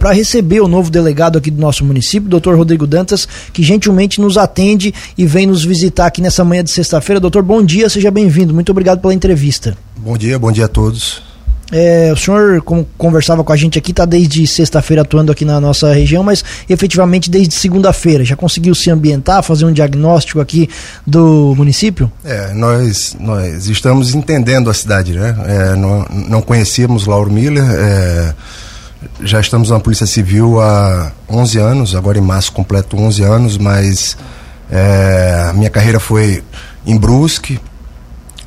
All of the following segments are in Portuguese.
para receber o novo delegado aqui do nosso município, doutor Rodrigo Dantas, que gentilmente nos atende e vem nos visitar aqui nessa manhã de sexta-feira. Doutor, bom dia, seja bem-vindo. Muito obrigado pela entrevista. Bom dia, bom dia a todos. É, o senhor, como conversava com a gente aqui, está desde sexta-feira atuando aqui na nossa região, mas efetivamente desde segunda-feira. Já conseguiu se ambientar, fazer um diagnóstico aqui do município? É, nós, nós estamos entendendo a cidade, né? É, não, não conhecíamos Lauro Miller. É, já estamos na Polícia Civil há 11 anos, agora em março completo 11 anos, mas é, a minha carreira foi em Brusque,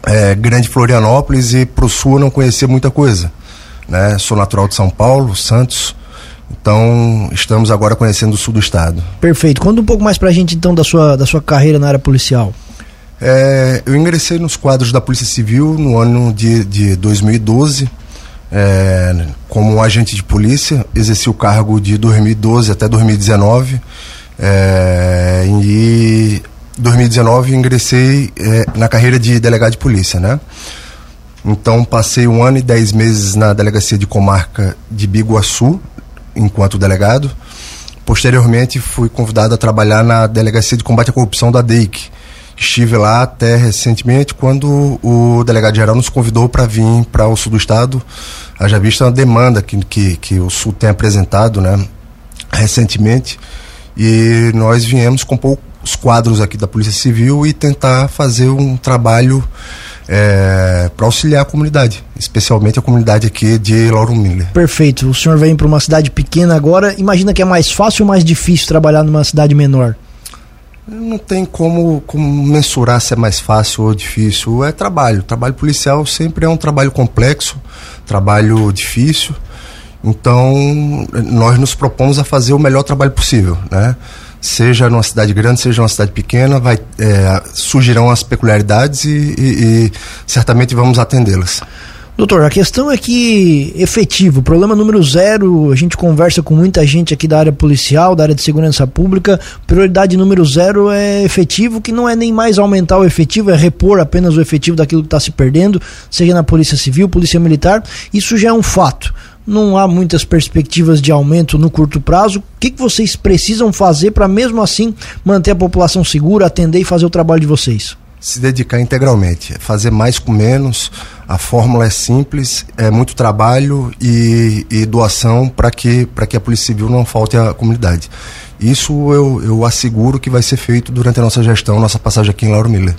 é, Grande Florianópolis e para o sul eu não conhecia muita coisa. Né? Sou natural de São Paulo, Santos, então estamos agora conhecendo o sul do estado. Perfeito. Conta um pouco mais para a gente então da sua, da sua carreira na área policial. É, eu ingressei nos quadros da Polícia Civil no ano de, de 2012 é, como agente de polícia, exerci o cargo de 2012 até 2019 é, e 2019 ingressei é, na carreira de delegado de polícia, né? Então passei um ano e dez meses na delegacia de comarca de Biguaçu enquanto delegado. Posteriormente fui convidado a trabalhar na delegacia de combate à corrupção da DEIC. Estive lá até recentemente quando o delegado geral nos convidou para vir para o sul do estado Haja vista uma demanda que, que, que o Sul tem apresentado né, recentemente e nós viemos compor os quadros aqui da Polícia Civil e tentar fazer um trabalho é, para auxiliar a comunidade, especialmente a comunidade aqui de Lauro Miller. Perfeito. O senhor vem para uma cidade pequena agora. Imagina que é mais fácil ou mais difícil trabalhar numa cidade menor? Não tem como, como mensurar se é mais fácil ou difícil. É trabalho. Trabalho policial sempre é um trabalho complexo, trabalho difícil. Então, nós nos propomos a fazer o melhor trabalho possível, né? Seja numa cidade grande, seja numa cidade pequena, vai, é, surgirão as peculiaridades e, e, e certamente vamos atendê-las. Doutor, a questão é que efetivo, problema número zero, a gente conversa com muita gente aqui da área policial, da área de segurança pública, prioridade número zero é efetivo, que não é nem mais aumentar o efetivo, é repor apenas o efetivo daquilo que está se perdendo, seja na Polícia Civil, Polícia Militar, isso já é um fato. Não há muitas perspectivas de aumento no curto prazo. O que, que vocês precisam fazer para, mesmo assim, manter a população segura, atender e fazer o trabalho de vocês? Se dedicar integralmente, fazer mais com menos. A fórmula é simples, é muito trabalho e, e doação para que, que a Polícia Civil não falte à comunidade. Isso eu, eu asseguro que vai ser feito durante a nossa gestão, nossa passagem aqui em Lauro Miller.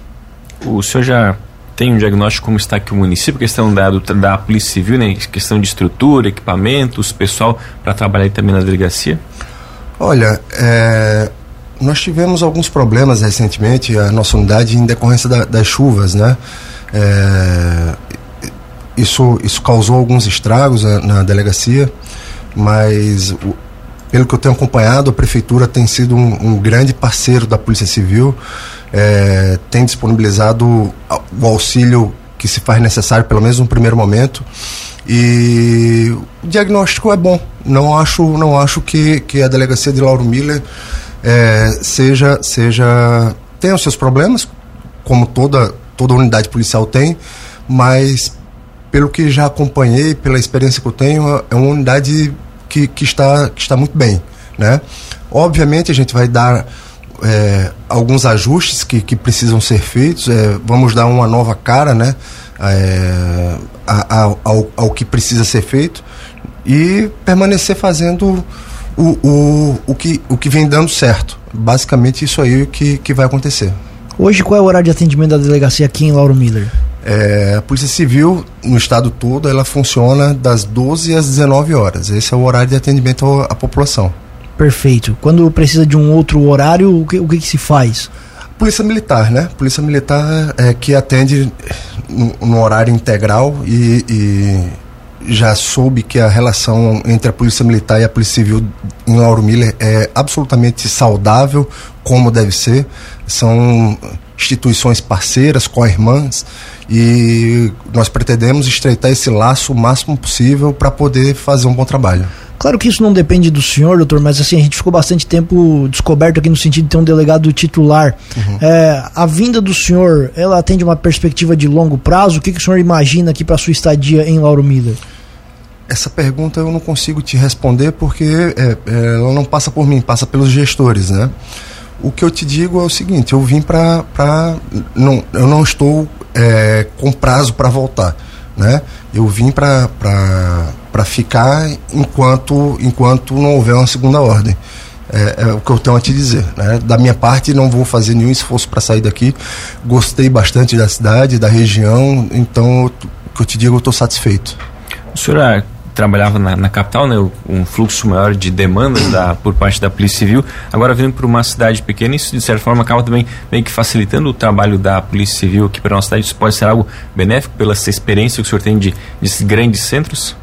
O senhor já tem um diagnóstico como está aqui o município, questão da, da Polícia Civil, né? questão de estrutura, equipamentos, pessoal para trabalhar também na delegacia? Olha, é, nós tivemos alguns problemas recentemente, a nossa unidade, em decorrência da, das chuvas, né? É, isso, isso causou alguns estragos na, na delegacia, mas o, pelo que eu tenho acompanhado, a prefeitura tem sido um, um grande parceiro da Polícia Civil, é, tem disponibilizado o auxílio que se faz necessário, pelo menos no primeiro momento. E o diagnóstico é bom. Não acho, não acho que, que a delegacia de Lauro Miller é, seja seja tem os seus problemas, como toda toda unidade policial tem, mas pelo que já acompanhei, pela experiência que eu tenho, é uma unidade que, que, está, que está muito bem, né? Obviamente a gente vai dar é, alguns ajustes que, que precisam ser feitos, é, vamos dar uma nova cara, né? É, a, a, ao, ao que precisa ser feito e permanecer fazendo o, o, o, que, o que vem dando certo. Basicamente isso aí que, que vai acontecer. Hoje qual é o horário de atendimento da delegacia aqui em Lauro Miller? É, a Polícia Civil, no estado todo, ela funciona das 12 às 19 horas. Esse é o horário de atendimento à, população. Perfeito. Quando precisa de um outro horário, o que, o que, que se faz? Polícia Militar, né? Polícia Militar é que atende no, no horário integral e, e já soube que a relação entre a Polícia Militar e a Polícia Civil em Lauro Miller é absolutamente saudável, como deve ser. São instituições parceiras, com irmãs, e nós pretendemos estreitar esse laço o máximo possível para poder fazer um bom trabalho. Claro que isso não depende do senhor, doutor, mas assim, a gente ficou bastante tempo descoberto aqui no sentido de ter um delegado titular. Uhum. É, a vinda do senhor, ela atende uma perspectiva de longo prazo? O que, que o senhor imagina aqui para sua estadia em Lauro Miller? Essa pergunta eu não consigo te responder porque é, é, ela não passa por mim, passa pelos gestores, né? O que eu te digo é o seguinte: eu vim para. Não, eu não estou é, com prazo para voltar. Né? Eu vim para ficar enquanto, enquanto não houver uma segunda ordem. É, é, o que eu tenho a te dizer. Né? Da minha parte, não vou fazer nenhum esforço para sair daqui. Gostei bastante da cidade, da região, então o que eu te digo, eu estou satisfeito. O senhor trabalhava na, na, capital, né, um fluxo maior de demandas da, por parte da Polícia Civil, agora vindo para uma cidade pequena, isso de certa forma acaba também meio que facilitando o trabalho da Polícia Civil aqui para a nossa cidade. Isso pode ser algo benéfico pela experiência que o senhor tem de, de grandes centros?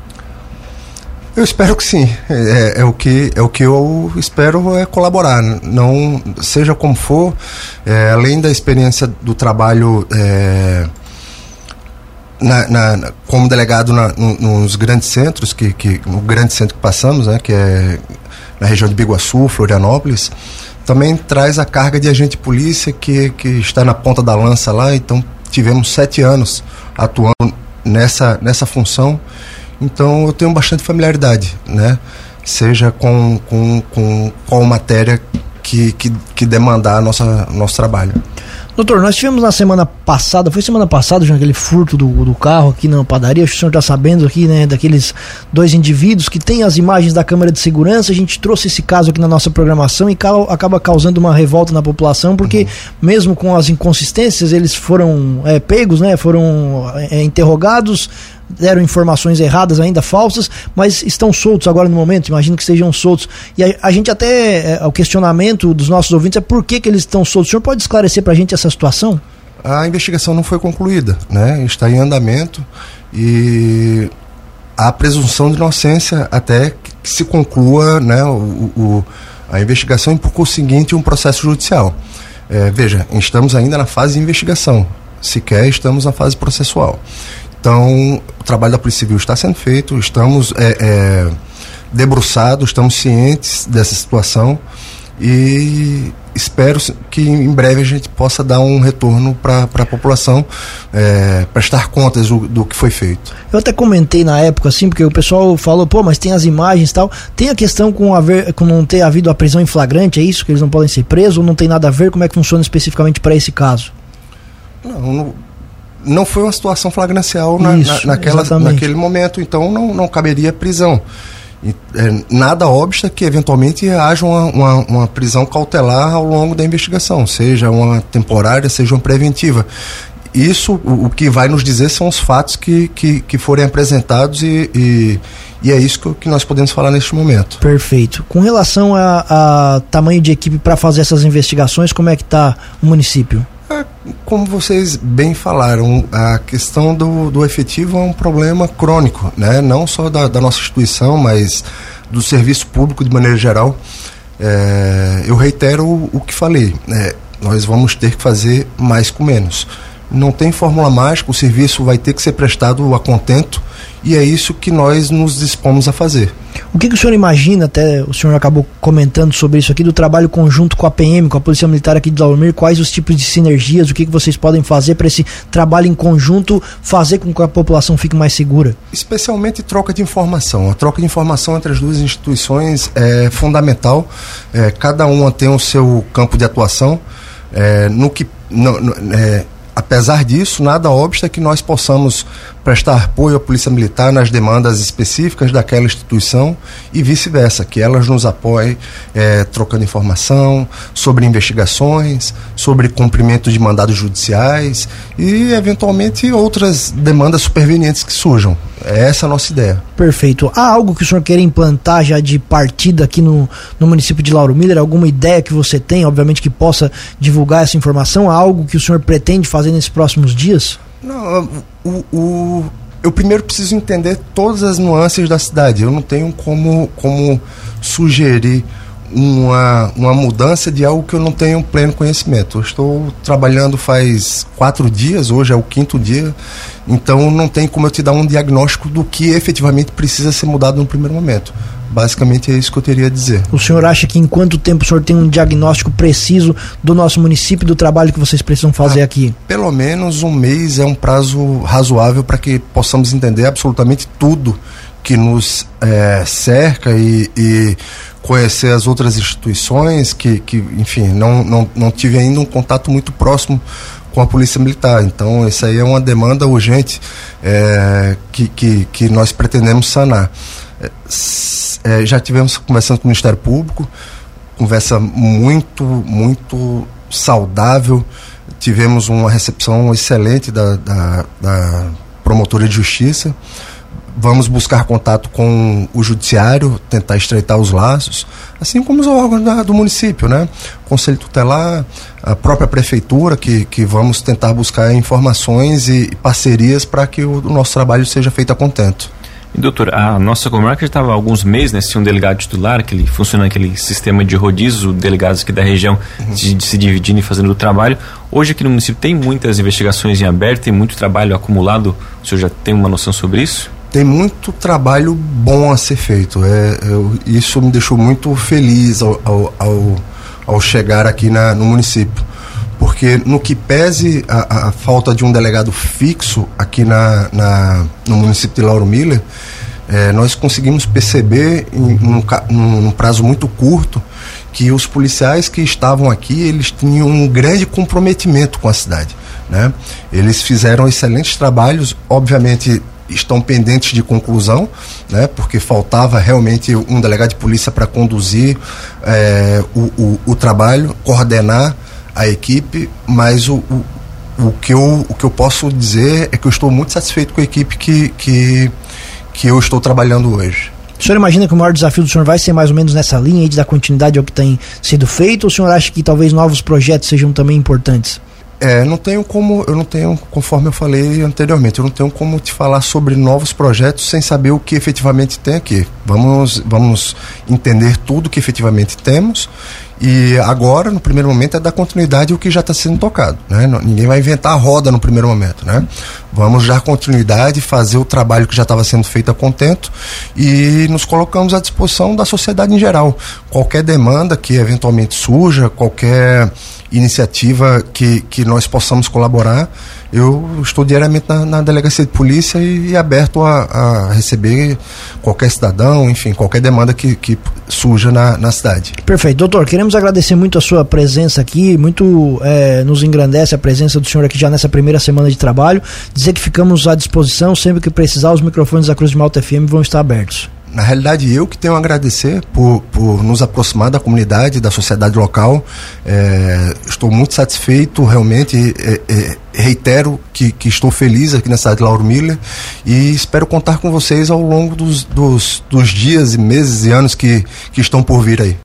Eu espero que sim. É, é, o que é o que eu espero é colaborar. Não seja como for, é, além da experiência do trabalho é, na, na, como delegado na, no, nos grandes centros, que, que, no grande centro que passamos, né, que é na região de Biguaçu, Florianópolis, também traz a carga de agente de polícia que, que está na ponta da lança lá. Então, tivemos sete anos atuando nessa, nessa função. Então, eu tenho bastante familiaridade, né? Seja com, com, com qual matéria que, que, que demandar nossa, nosso trabalho. Doutor, nós tivemos na semana passada, foi semana passada, já aquele furto do, do carro aqui na padaria, acho que o senhor está sabendo aqui, né, daqueles dois indivíduos que tem as imagens da câmera de segurança, a gente trouxe esse caso aqui na nossa programação e acaba causando uma revolta na população, porque uhum. mesmo com as inconsistências, eles foram é, pegos, né, foram é, interrogados, deram informações erradas, ainda falsas, mas estão soltos agora no momento, imagino que sejam soltos. E a, a gente até, é, o questionamento dos nossos ouvintes é por que, que eles estão soltos. O senhor pode esclarecer para a gente essa situação? A investigação não foi concluída, né? está em andamento e há presunção de inocência até que se conclua né, o, o a investigação e, por conseguinte, um processo judicial. É, veja, estamos ainda na fase de investigação, sequer estamos na fase processual. Então, o trabalho da Polícia Civil está sendo feito, estamos é, é, debruçados, estamos cientes dessa situação e espero que em breve a gente possa dar um retorno para a população, é, prestar contas do, do, que foi feito. Eu até comentei na época, assim, porque o pessoal falou, pô, mas tem as imagens e tal. Tem a questão com, haver, com não ter havido a prisão em flagrante, é isso? Que eles não podem ser presos ou não tem nada a ver? Como é que funciona especificamente para esse caso? Não, não não foi uma situação flagrancial na, Isso, na, naquela, naquele momento, então não, não caberia prisão. E, é, nada obsta que eventualmente haja uma, uma, uma, prisão cautelar ao longo da investigação, seja uma temporária, seja uma preventiva. Isso, o, o que vai nos dizer são os fatos que, que, que forem apresentados e, e, e, é isso que, que, nós podemos falar neste momento. Perfeito. Com relação a, a tamanho de equipe para fazer essas investigações, como é que está o município? É, como vocês bem falaram, a questão do, do efetivo é um problema crônico, né? não só da, da nossa instituição, mas do serviço público de maneira geral. É, eu reitero o, o que falei, né? nós vamos ter que fazer mais com menos. Não tem fórmula mágica, o serviço vai ter que ser prestado a contento e é isso que nós nos dispomos a fazer. O que, que, o senhor imagina, até o senhor acabou comentando sobre isso aqui, do trabalho conjunto com a PM, com a Polícia Militar aqui de Laumir, quais os tipos de sinergias, o que, que vocês podem fazer para esse trabalho em conjunto fazer com que a população fique mais segura? Especialmente troca de informação. A troca de informação entre as duas instituições é fundamental. É, cada uma tem o seu campo de atuação. É, no que. No, no, é, apesar disso, nada obsta que nós possamos prestar apoio à Polícia Militar nas demandas específicas daquela instituição e vice-versa, que elas nos apoiem é, trocando informação sobre investigações, sobre cumprimento de mandados judiciais e, eventualmente, outras demandas supervenientes que surjam. É essa a nossa ideia. Perfeito. Há algo que o senhor quer implantar já de partida aqui no, no município de Lauro Miller? Alguma ideia que você tem, obviamente, que possa divulgar essa informação? Há algo que o senhor pretende fazer nesses próximos dias? Não, o, o, eu primeiro preciso entender todas as nuances da cidade. Eu não tenho como, como sugerir uma, uma mudança de algo que eu não tenho pleno conhecimento. Eu estou trabalhando faz quatro dias, hoje é o quinto dia, então não tem como eu te dar um diagnóstico do que efetivamente precisa ser mudado no primeiro momento. Basicamente é isso que eu teria a dizer. O senhor acha que em quanto tempo o senhor tem um diagnóstico preciso do nosso município e do trabalho que vocês precisam fazer ah, aqui? Pelo menos um mês é um prazo razoável para que possamos entender absolutamente tudo que nos é, cerca e, e, conhecer as outras instituições que, que enfim, não, não, não tive ainda um contato muito próximo com a Polícia Militar. Então, isso aí é uma demanda urgente é, que, que, que nós pretendemos sanar. É, é já tivemos conversando com o Ministério Público, conversa muito, muito saudável. Tivemos uma recepção excelente da, da, da promotora de justiça. Vamos buscar contato com o judiciário, tentar estreitar os laços, assim como os órgãos da, do município, né? Conselho tutelar, a própria prefeitura, que, que vamos tentar buscar informações e, parcerias para que o, o nosso trabalho seja feito a contento. Doutor, a nossa comarca já estava há alguns meses, né, sem um delegado titular, que ele funciona aquele sistema de rodízio, delegados aqui da região uhum. de, de se dividindo e fazendo o trabalho. Hoje aqui no município tem muitas investigações em aberto, tem muito trabalho acumulado. O senhor já tem uma noção sobre isso? Tem muito trabalho bom a ser feito. É, eu, isso me deixou muito feliz ao, ao, ao, ao chegar aqui na, no município porque no que pese a, a, falta de um delegado fixo aqui na, na no município de Lauro Miller, é, nós conseguimos perceber em, num, num, prazo muito curto que os policiais que estavam aqui eles tinham um grande comprometimento com a cidade, né? Eles fizeram excelentes trabalhos, obviamente estão pendentes de conclusão, né? Porque faltava realmente um delegado de polícia para conduzir é, o, o, o trabalho, coordenar a equipe, mas o, o, o, que eu, o que eu posso dizer é que eu estou muito satisfeito com a equipe que, que, que eu estou trabalhando hoje. O senhor imagina que o maior desafio do senhor vai ser mais ou menos nessa linha de dar continuidade ao que tem sido feito, ou o senhor acha que talvez novos projetos sejam também importantes? É, não tenho como, eu não tenho, conforme eu falei anteriormente, eu não tenho como te falar sobre novos projetos sem saber o que efetivamente tem aqui. Vamos, vamos entender tudo que efetivamente temos e agora, no primeiro momento, é dar continuidade ao que já está sendo tocado. Né? Ninguém vai inventar a roda no primeiro momento. Né? Vamos dar continuidade, fazer o trabalho que já estava sendo feito a contento e nos colocamos à disposição da sociedade em geral. Qualquer demanda que eventualmente surja, qualquer iniciativa que, que nós possamos colaborar, eu estou diariamente na, na delegacia de polícia e, e aberto a, a, receber qualquer cidadão, enfim, qualquer demanda que, que surja na, na cidade. Perfeito. Doutor, queremos agradecer muito a sua presença aqui, muito é, nos engrandece a presença do senhor aqui já nessa primeira semana de trabalho. Dizer que ficamos à disposição, sempre que precisar, os microfones da Cruz de Malta FM vão estar abertos na realidade, eu que tenho a agradecer por, por nos aproximar da comunidade, da sociedade local. É, estou muito satisfeito, realmente. É, é, reitero que, que, estou feliz aqui na cidade de Lauro Miller e espero contar com vocês ao longo dos, dos, dos dias e meses e anos que, que estão por vir aí.